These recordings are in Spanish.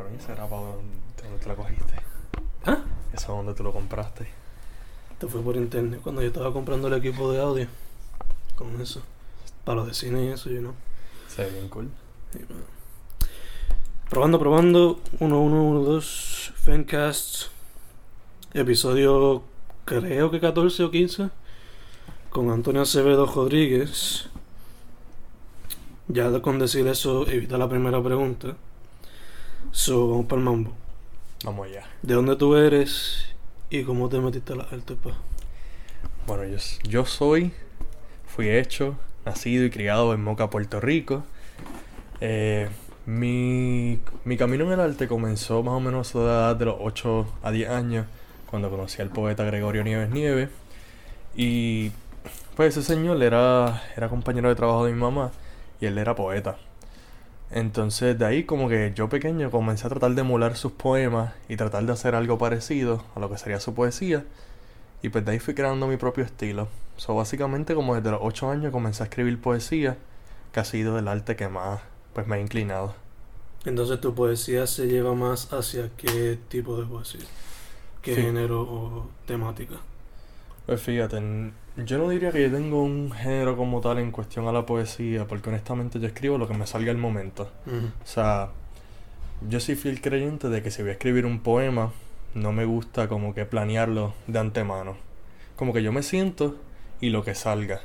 Pero ese era para donde, te lo cogiste. ¿Ah? Eso es donde tú lo compraste. Esto fue por internet cuando yo estaba comprando el equipo de audio. Con eso. Para los de cine y eso, yo no. Se ve bien cool. Probando, probando. 1, 1, 1, 2. Fencast. Episodio, creo que 14 o 15. Con Antonio Acevedo Rodríguez. Ya con decir eso, evita la primera pregunta. So, vamos para el mambo. Vamos allá. ¿De dónde tú eres y cómo te metiste a la arte, pa? Bueno, yo, yo soy, fui hecho, nacido y criado en Moca, Puerto Rico. Eh, mi, mi camino en el arte comenzó más o menos a la edad de los 8 a 10 años, cuando conocí al poeta Gregorio Nieves Nieves. Y pues ese señor era, era compañero de trabajo de mi mamá y él era poeta. Entonces de ahí como que yo pequeño comencé a tratar de emular sus poemas y tratar de hacer algo parecido a lo que sería su poesía. Y pues de ahí fui creando mi propio estilo. So, básicamente como desde los 8 años comencé a escribir poesía, que ha sido el arte que más pues me ha inclinado. Entonces tu poesía se lleva más hacia qué tipo de poesía, qué Sí. género o temática. Pues fíjate, yo no diría que yo tengo un género como tal en cuestión a la poesía, porque honestamente yo escribo lo que me salga al momento. O sea, yo soy fiel creyente de que si voy a escribir un poema, no me gusta como que planearlo de antemano. Como que yo me siento y lo que salga.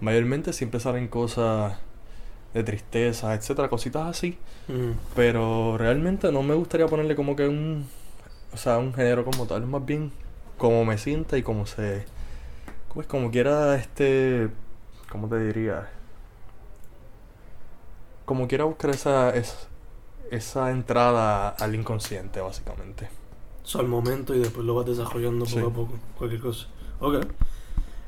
Mayormente siempre salen cosas de tristeza, etcétera, cositas así. Pero realmente no me gustaría ponerle como que un, o sea, un género como tal, más bien como me sienta y como se, pues como quiera este, ¿cómo te diría? Como quiera buscar esa, es- esa entrada al inconsciente, básicamente. So, al momento y después lo vas desarrollando poco Sí. a poco, cualquier cosa. Ok.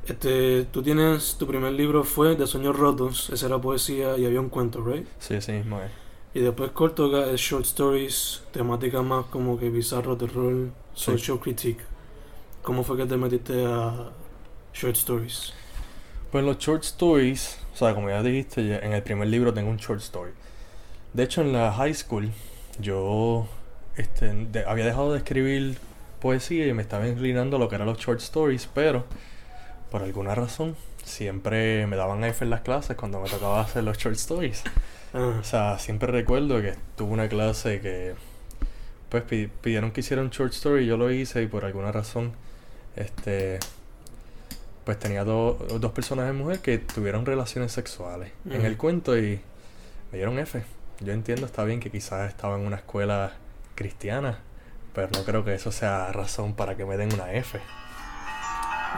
Este, tú tienes, tu primer libro fue De Sueños Rotos, esa era poesía y había un cuento, ¿right? Sí, así mismo es. Y después Cortoga es short stories, temática más como que bizarro, terror, Sí. social critique. ¿Cómo fue que te metiste a short stories? Pues los short stories, o sea, como ya dijiste, en el primer libro tengo un short story. De hecho, en la high school, yo este, de- había dejado de escribir poesía y me estaba inclinando a lo que eran los short stories, pero por alguna razón siempre me daban F en las clases cuando me tocaba hacer los short stories. Ah, O sea, siempre recuerdo que tuve una clase que pues pi- pidieron que hiciera un short story, yo lo hice y por alguna razón este pues tenía do- dos personajes mujeres que tuvieron relaciones sexuales en el cuento y me dieron F. Yo entiendo, está bien que quizás estaba en una escuela cristiana, pero no creo que eso sea razón para que me den una F.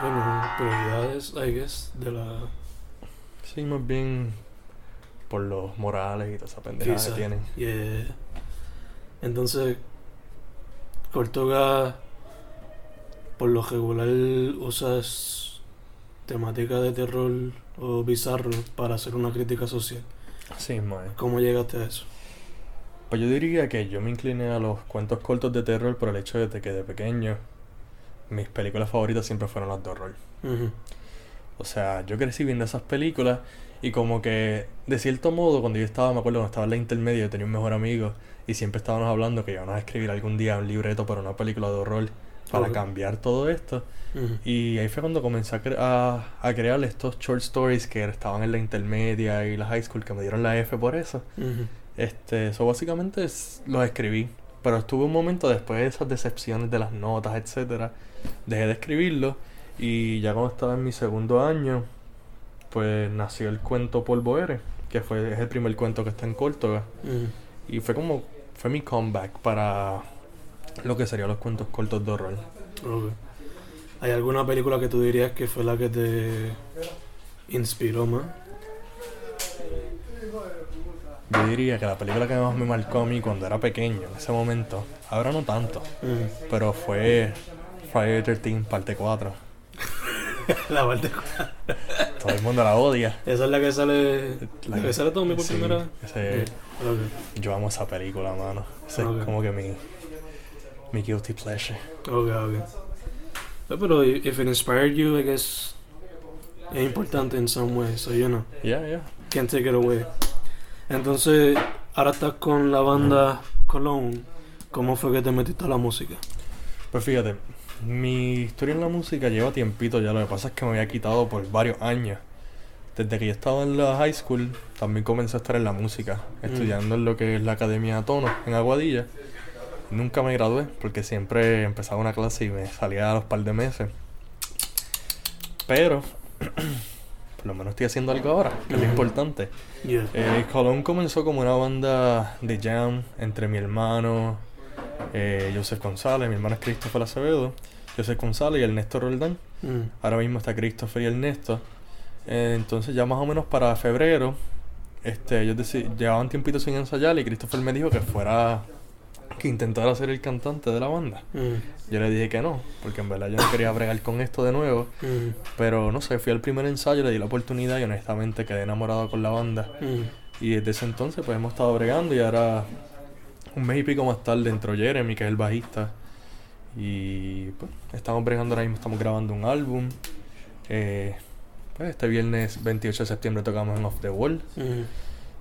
bueno, prioridades, I guess, de la... Sí, más bien por los morales y toda esa pendejada que tienen. Yeah. Entonces, Cortoga, por lo regular, usas temática de terror o bizarro para hacer una crítica social. Sí, es. ¿Cómo llegaste a eso? Pues yo diría que yo me incliné a los cuentos cortos de terror por el hecho de que de pequeño mis películas favoritas siempre fueron las de horror. Ujú. O sea, yo crecí viendo esas películas y como que de cierto modo cuando yo estaba, me acuerdo cuando estaba en la intermedia, yo tenía un mejor amigo y siempre estábamos hablando que íbamos a escribir algún día un libreto para una película de horror para cambiar todo esto. Y ahí fue cuando comencé a, cre- a, a crear estos short stories que estaban en la intermedia y la high school que me dieron la F por eso. Ujú. Este, eso básicamente es- los escribí. Pero estuve un momento después de esas decepciones de las notas, etcétera, dejé de escribirlo. Y ya cuando estaba en mi segundo año, pues nació el cuento Polvo Eres, que fue, es el primer cuento que está en Córdoba. Ujú. Y fue como, fue mi comeback para lo que serían los cuentos cortos de horror. Ok. ¿Hay alguna película que tú dirías que fue la que te inspiró más? Yo diría que la película que más me marcó a mí cuando era pequeño, en ese momento, ahora no tanto, pero fue Friday the 13 parte 4. la parte Todo el mundo la odia. Esa es la que sale. La La que sale Tommy por sí, primera vez. ese- Ok, yo amo esa película, mano. Ese es como que mi, mi guilty pleasure. ok, ok. Eh, Pero if it inspired you, I guess es importante in some way, so you know, Yeah, yeah. can't take it away. Entonces, ahora estás con la banda Cologne. ¿Cómo fue que te metiste a la música? Pues fíjate, mi historia en la música lleva tiempito ya, lo que pasa es que me había quitado por varios años. Desde que yo estaba en la high school, también comencé a estar en la música, Mm. estudiando en lo que es la Academia Tono, en Aguadilla. Nunca me gradué, porque siempre empezaba una clase y me salía a los par de meses. Pero, por lo menos estoy haciendo algo ahora, que es lo importante. Yeah. Eh, Colón comenzó como una banda de jam entre mi hermano, eh, Joseph González, mi hermano es Christopher Acevedo, Joseph González y Ernesto Roldán. Mm. Ahora mismo está Christopher y Ernesto. Eh, entonces ya más o menos para febrero, este, ellos llevaban tiempito sin ensayar y Christopher me dijo que fuera, que intentara ser el cantante de la banda. Mm. Yo le dije que no, porque en verdad yo no quería bregar con esto de nuevo. Mm. Pero no sé, fui al primer ensayo, le di la oportunidad y honestamente quedé enamorado con la banda. Mm. Y desde ese entonces pues hemos estado bregando y ahora un mes y pico más tarde entró Jeremy, que es el bajista. Y pues estamos bregando ahora mismo, estamos grabando un álbum. Eh, pues este viernes 28 de septiembre tocamos en Off the Wall.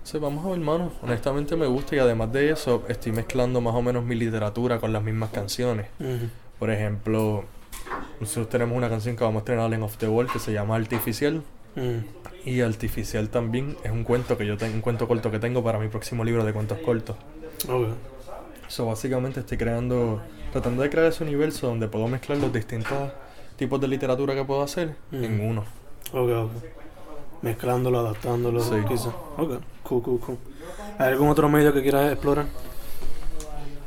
Entonces vamos a ver, hermano. Honestamente me gusta y además de eso estoy mezclando más o menos mi literatura con las mismas canciones. Por ejemplo, nosotros tenemos una canción que vamos a estrenar en Off the Wall que se llama Artificial. Mm. Y Artificial también es un cuento que yo tengo, un cuento corto que tengo para mi próximo libro de cuentos cortos. Ok. So, básicamente estoy creando, tratando de crear ese universo donde puedo mezclar los distintos tipos de literatura que puedo hacer Mm. en uno. Ok, ok. Mezclándolo, adaptándolo, Sí. quizás. Ok, cool, cool, cool. ¿Hay algún otro medio que quieras explorar?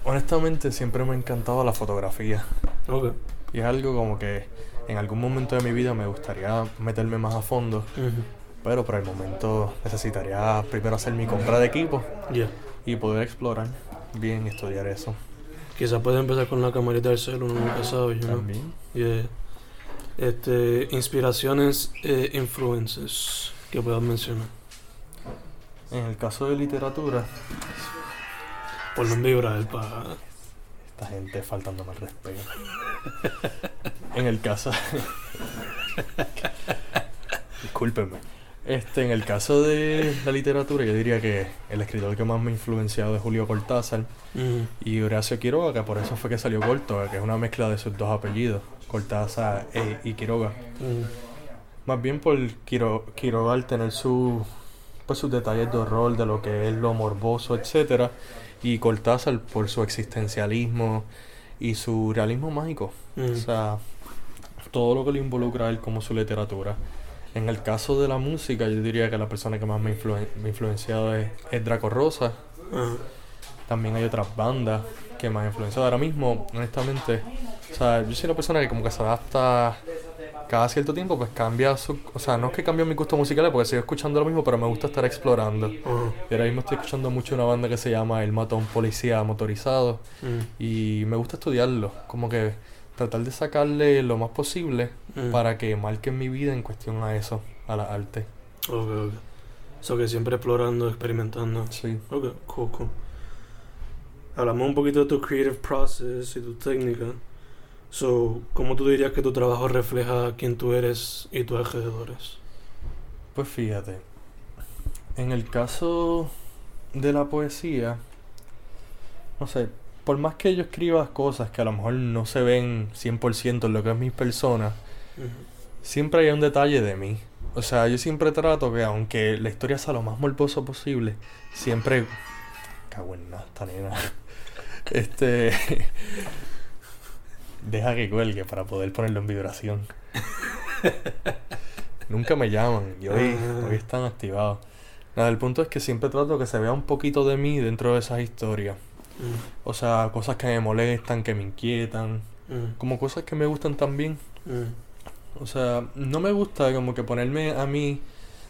Honestamente siempre me ha encantado la fotografía. Ok. Y es algo como que en algún momento de mi vida me gustaría meterme más a fondo. Pero por el momento necesitaría primero hacer mi compra de equipo y poder explorar bien y estudiar eso. Quizás puedes empezar con la camarita del celu, uno nunca sabe, know? También. Yeah. Este, inspiraciones e influencers que puedas mencionar. En el caso de literatura, Ponlo en vibrar para... esta gente faltándome al respeto. en el caso. Discúlpenme. Este, en el caso de la literatura, yo diría que el escritor que más me ha influenciado es Julio Cortázar Mm, y Horacio Quiroga, que por eso fue que salió Corto, que es una mezcla de sus dos apellidos, Cortázar e- y Quiroga. mm, Más bien por Quiro, Quiroga al tener su, pues, sus detalles de horror, de lo que es lo morboso, etcétera, y Cortázar por su existencialismo y su realismo mágico. mm, O sea, todo lo que le involucra a él como su literatura. En el caso de la música, yo diría que la persona que más me, ha influen- me ha influenciado es, es Draco Rosa. ajá, También hay otras bandas que me han influenciado. Ahora mismo, honestamente, o sea, yo soy una persona que como que se adapta cada cierto tiempo, pues cambia su... O sea, no es que cambie mi gusto musical, porque sigo escuchando lo mismo, pero me gusta estar explorando. ajá, Y ahora mismo estoy escuchando mucho una banda que se llama El Matón Policía Motorizado. mm, Y me gusta estudiarlo, como que tratar de sacarle lo más posible mm. para que marquen mi vida en cuestión a eso, a la arte. Ok, ok. So que siempre explorando, experimentando. Sí. Ok, cool, cool. Hablamos un poquito de tu creative process y tu técnica. So, ¿cómo tú dirías que tu trabajo refleja quién tú eres y tus alrededores? Pues fíjate, en el caso de la poesía, no sé, por más que yo escriba cosas que a lo mejor no se ven 100% en lo que es mi persona, siempre hay un detalle de mí. O sea, yo siempre trato que aunque la historia sea lo más morboso posible, siempre... Cago en nada, esta nena. Este... Deja que cuelgue para poder ponerlo en vibración. Nunca me llaman y hoy, Ajá. hoy están activados. Nada, el punto es que siempre trato que se vea un poquito de mí dentro de esas historias. Mm, O sea, cosas que me molestan, que me inquietan, mm, como cosas que me gustan también. mm, O sea, no me gusta como que ponerme a mí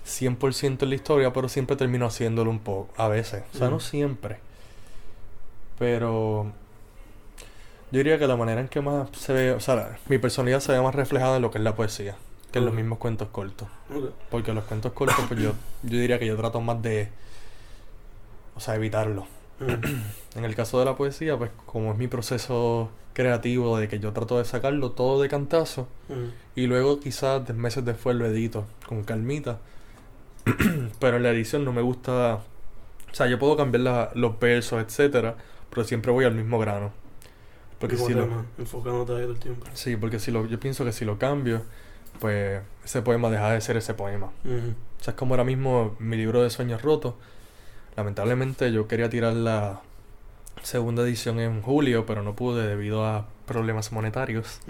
100% en la historia, pero siempre termino haciéndolo un poco, a veces. O sea, no Mm. siempre. Pero yo diría que la manera en que más se ve, o sea, mi personalidad se ve más reflejada en lo que es la poesía, que en los mismos cuentos cortos. Porque los cuentos cortos, pues yo, yo diría que yo trato más de, o sea, evitarlo. Mm, En el caso de la poesía, pues como es mi proceso creativo de que yo trato de sacarlo todo de cantazo, mm, y luego quizás meses después lo edito con calmita. Pero en la edición no me gusta... O sea, yo puedo cambiar la- los versos, etcétera. pero siempre voy al mismo grano. Porque si lo, enfocándote ahí todo el tiempo. sí, porque si lo, yo pienso que si lo cambio, pues ese poema deja de ser ese poema. Ujú. O sea, es como ahora mismo mi libro de sueños rotos. Lamentablemente yo quería tirar la segunda edición en julio, pero no pude debido a problemas monetarios.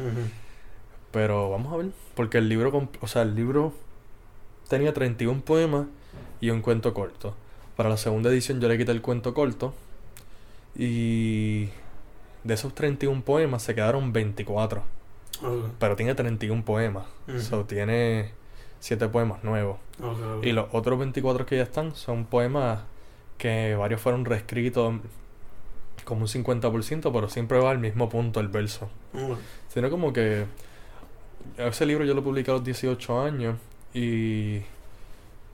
Pero vamos a ver, porque el libro, o sea, el libro tenía 31 poemas y un cuento corto. Para la segunda edición yo le quité el cuento corto y de esos 31 poemas se quedaron 24, Ok, pero tiene 31 poemas. Ujú. So tiene 7 poemas nuevos. Y los otros 24 que ya están son poemas que varios fueron reescritos como un 50%, pero siempre va al mismo punto el verso. Sino como que ese libro yo lo publiqué a los 18 años y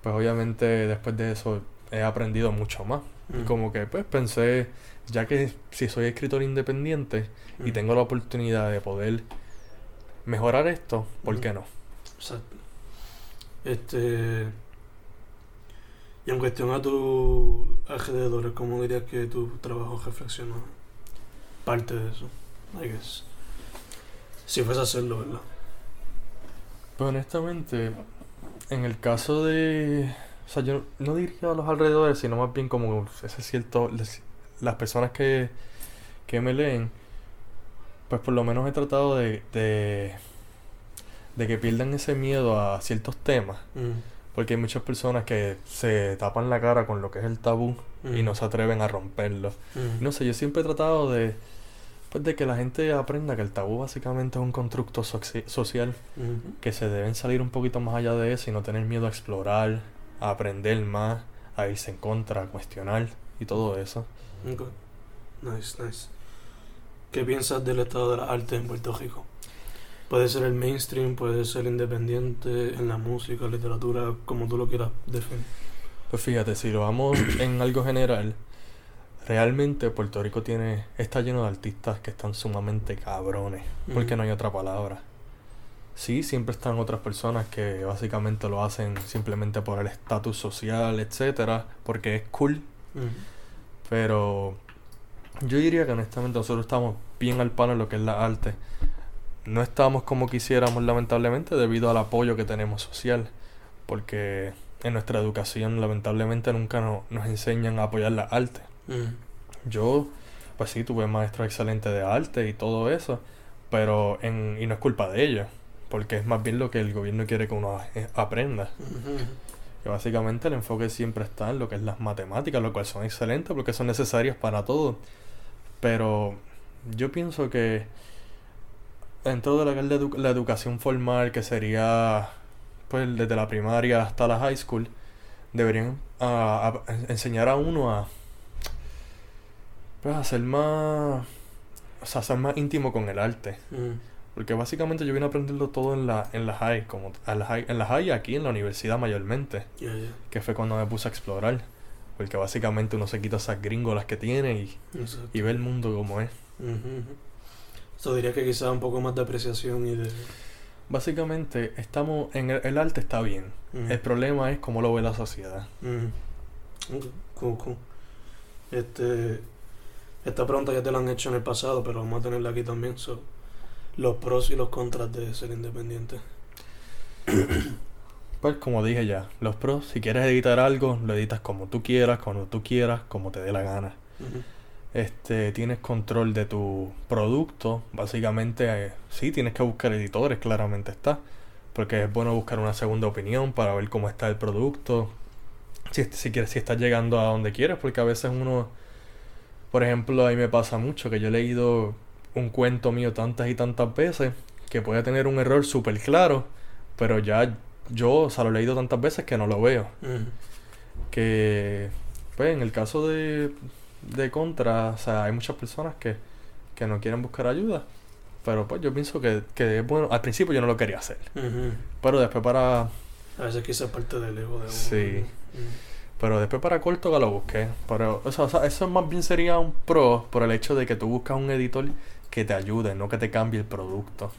pues obviamente después de eso he aprendido mucho más. Y Ujú. como que pues pensé, ya que si soy escritor independiente y tengo la oportunidad de poder mejorar esto, ¿por qué no? Exacto. Este. Y en cuestión a tus alrededores, ¿cómo dirías que tu trabajo reflexiona parte de eso? I guess. Si fuese a hacerlo, ¿verdad? Pues honestamente, en el caso de... O sea, yo no diría a los alrededores, sino más bien como ese cierto... Las personas que, que me leen, pues por lo menos he tratado de, de, de que pierdan ese miedo a ciertos temas. Mm, Porque hay muchas personas que se tapan la cara con lo que es el tabú y mm, no se atreven a romperlo. mm, No sé, yo siempre he tratado de... Pues de que la gente aprenda que el tabú básicamente es un constructo soci- social que se deben salir un poquito más allá de eso y no tener miedo a explorar, a aprender más, a irse en contra, a cuestionar y todo eso. ok. Nice, nice. ¿Qué piensas del estado de la arte en Puerto Rico? Puede ser el mainstream, puede ser independiente en la música, literatura, como tú lo quieras definir. Pues fíjate, si lo vamos en algo general, realmente Puerto Rico tiene está lleno de artistas que están sumamente cabrones, porque no hay otra palabra. Sí, siempre están otras personas que básicamente lo hacen simplemente por el estatus social, etcétera, porque es cool Pero yo diría que honestamente nosotros estamos bien al palo en lo que es la arte. No estamos como quisiéramos lamentablemente debido al apoyo que tenemos social. Porque en nuestra educación lamentablemente nunca no- nos enseñan a apoyar la arte. mm, Yo, pues sí, tuve maestros excelentes de arte y todo eso. Pero en, y no es culpa de ellos. Porque es más bien lo que el gobierno quiere que uno eh, aprenda. Que básicamente el enfoque siempre está en lo que es las matemáticas, lo cual son excelentes porque son necesarias para todo. Pero yo pienso que dentro de lo que es la, edu- la educación formal, que sería pues desde la primaria hasta la high school, deberían enseñar a uno a pues a ser más o más íntimo con el arte. mm. Porque básicamente yo vine a aprenderlo todo en la, en la high, como a la high, en la high aquí en la universidad mayormente que fue cuando me puse a explorar. Porque básicamente uno se quita esas gringolas que tiene y, y ve el mundo como es. Ujú. So, diría que quizás un poco más de apreciación y de... Básicamente, estamos en el, el arte está bien. El problema es cómo lo ve la sociedad. Cool, cool. Este, esta pregunta ya te la han hecho en el pasado, pero vamos a tenerla aquí también. So, los pros y los contras de ser independiente. Pues como dije ya, los pros, si quieres editar algo, lo editas como tú quieras, cuando tú quieras, como te dé la gana. Este, tienes control de tu producto. Básicamente, eh, sí, tienes que buscar editores, claramente está. Porque es bueno buscar una segunda opinión para ver cómo está el producto. Si, si, quieres, si estás llegando a donde quieres, porque a veces uno, por ejemplo, a mí me pasa mucho que yo he leído un cuento mío tantas y tantas veces que puede tener un error súper claro, pero ya yo, o sea, lo he leído tantas veces que no lo veo que pues en el caso de, de contra, o sea, hay muchas personas que, que no quieren buscar ayuda. Pero pues yo pienso que, que es bueno. Al principio yo no lo quería hacer. Pero después para. A veces quizás parte del ego de uno. Sí. Pero después para corto que lo busqué. Pero, o sea, o sea, eso más bien sería un pro por el hecho de que tú buscas un editor que te ayude, no que te cambie el producto.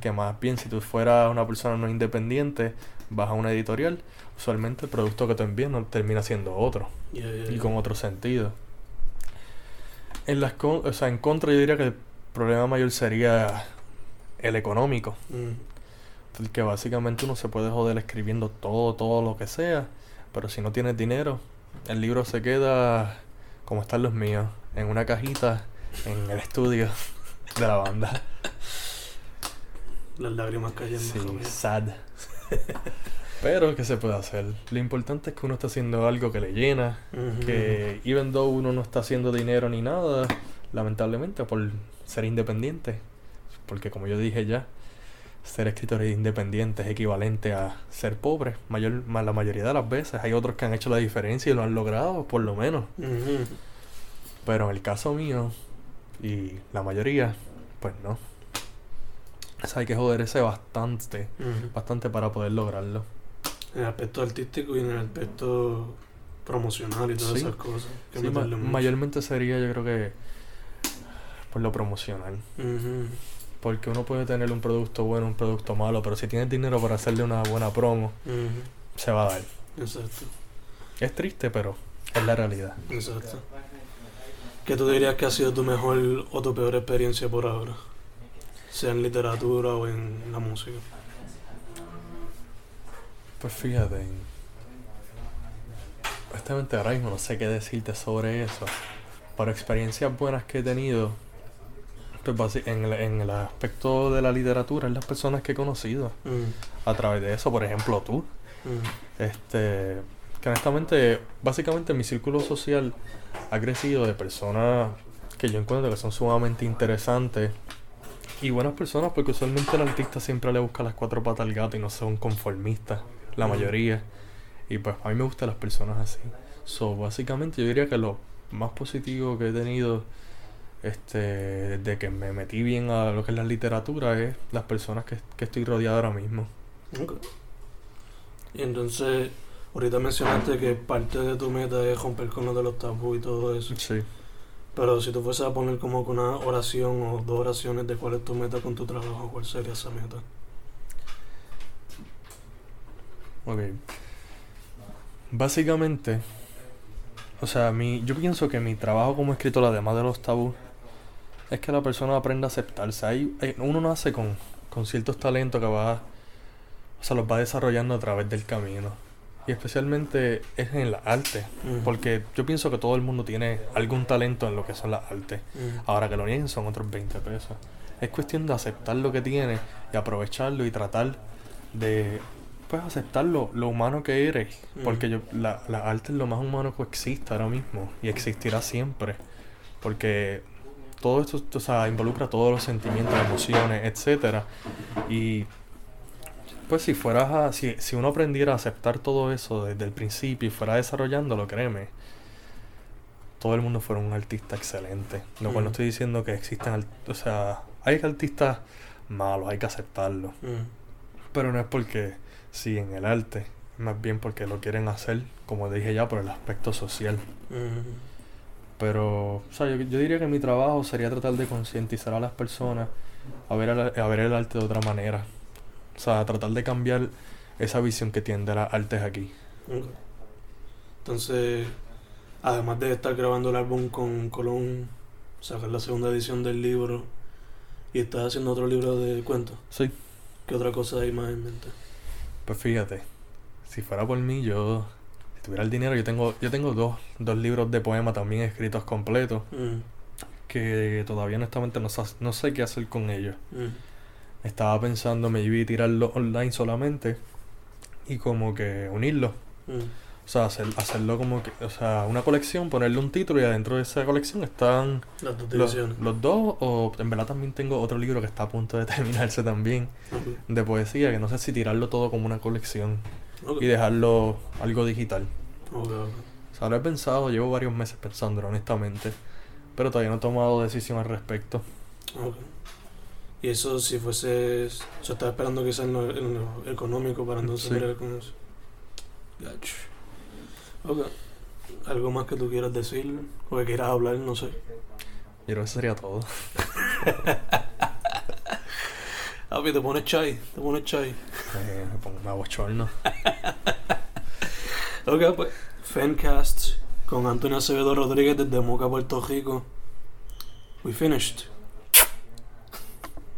Que más bien si tú fueras una persona no independiente, vas a una editorial, usualmente el producto que te envían no termina siendo otro. Y con otro sentido. En las con- o sea, en contra yo diría que el problema mayor sería el económico. Porque básicamente uno se puede joder escribiendo todo, todo lo que sea, pero si no tienes dinero, el libro se queda como están los míos, en una cajita en el estudio de la banda. Las lágrimas cayendo. Sí, sad. Pero, ¿qué se puede hacer? Lo importante es que uno está haciendo algo que le llena, que even though uno no está haciendo dinero ni nada, lamentablemente por ser independiente, porque como yo dije ya, ser escritor independiente es equivalente a ser pobre, mayor, ma- la mayoría de las veces. Hay otros que han hecho la diferencia y lo han logrado, por lo menos. Pero en el caso mío, y la mayoría, pues no. O sea, hay que joderse bastante, bastante para poder lograrlo. En el aspecto artístico y en el aspecto promocional y todas Sí. esas cosas. Sí, ma- mucho. mayormente sería yo creo que por lo promocional. Porque uno puede tener un producto bueno, un producto malo, pero si tienes dinero para hacerle una buena promo, se va a dar. Exacto. Es triste, pero es la realidad. Exacto. ¿Qué tú dirías que ha sido tu mejor o tu peor experiencia por ahora? Sea en literatura o en la música. Pues fíjate, honestamente ahora mismo no sé qué decirte sobre eso. Por experiencias buenas que he tenido, pues en el, en el aspecto de la literatura, es las personas que he conocido. Mm, A través de eso, por ejemplo, tú. mm, Este, que honestamente, básicamente mi círculo social ha crecido de personas que yo encuentro que son sumamente interesantes y buenas personas porque usualmente el artista siempre le busca las cuatro patas al gato y no son conformistas, la mayoría. Y pues a mí me gustan las personas así. So, básicamente yo diría que lo más positivo que he tenido este desde que me metí bien a lo que es la literatura es las personas que, que estoy rodeado ahora mismo. ok. Y entonces, ahorita mencionaste que parte de tu meta es romper con lo de los tabú y todo eso. Sí. Pero si tú fueses a poner como que una oración o dos oraciones de cuál es tu meta con tu trabajo, ¿cuál sería esa meta? Ok. Básicamente, o sea, mi, yo pienso que mi trabajo como escritor, además de los tabús, es que la persona aprenda a aceptarse. Hay, hay- uno nace con, con ciertos talentos que va, o sea, los va desarrollando a través del camino. Y especialmente es en la arte. Mm, Porque yo pienso que todo el mundo tiene algún talento en lo que son las artes. Ahora que lo nieguen son otros 20 pesos. Es cuestión de aceptar lo que tiene y aprovecharlo y tratar de pues aceptar lo, humano que eres. Porque yo, la, la arte es lo más humano que existe ahora mismo y existirá siempre. Porque todo esto o sea, involucra todos los sentimientos, emociones, etcétera Y pues si fueras a, si, si uno aprendiera a aceptar todo eso desde el principio y fuera desarrollándolo, créeme, todo el mundo fuera un artista excelente. Lo cual no estoy diciendo que existan, o sea, hay artistas malos, hay que aceptarlo. mm, Pero no es porque sí en el arte, más bien porque lo quieren hacer, como dije ya, por el aspecto social. mm. Pero, o sea, yo, yo diría que mi trabajo sería tratar de concientizar a las personas a ver, el- a ver el arte de otra manera. O sea, tratar de cambiar esa visión que tienen de las artes aquí. Entonces, además de estar grabando el álbum con Colón, sacar la segunda edición del libro y estás haciendo otro libro de cuentos, Sí, ¿qué otra cosa hay más en mente? pues fíjate, si fuera por mí, yo, si tuviera el dinero, yo tengo, yo tengo dos, dos libros de poemas también escritos completos, Mm, que todavía honestamente no, no sé qué hacer con ellos. mm, Estaba pensando maybe tirarlo online solamente y como que unirlo. mm, O sea, hacer, hacerlo como que, o sea, una colección, ponerle un título y adentro de esa colección están Las dos los, divisiones. los dos. O en verdad también tengo otro libro que está a punto de terminarse también, Ok, de poesía, que no sé si tirarlo todo como una colección y dejarlo algo digital. ok, ok. O sea, lo he pensado, llevo varios meses pensándolo honestamente, pero todavía no he tomado decisión al respecto. Y eso si fuese... Yo estaba esperando que sea en lo, en lo económico para entonces Sí. bregar con eso. Gacho. Ok. ¿Algo más que tú quieras decir? O que quieras hablar, no sé. Yo creo que eso sería todo. Papi, te pones chai, te pones chai. Eh, me pongo me abochorno. Ok, pues. Fancast con Antonio Acevedo Rodríguez desde Moca, Puerto Rico. We finished.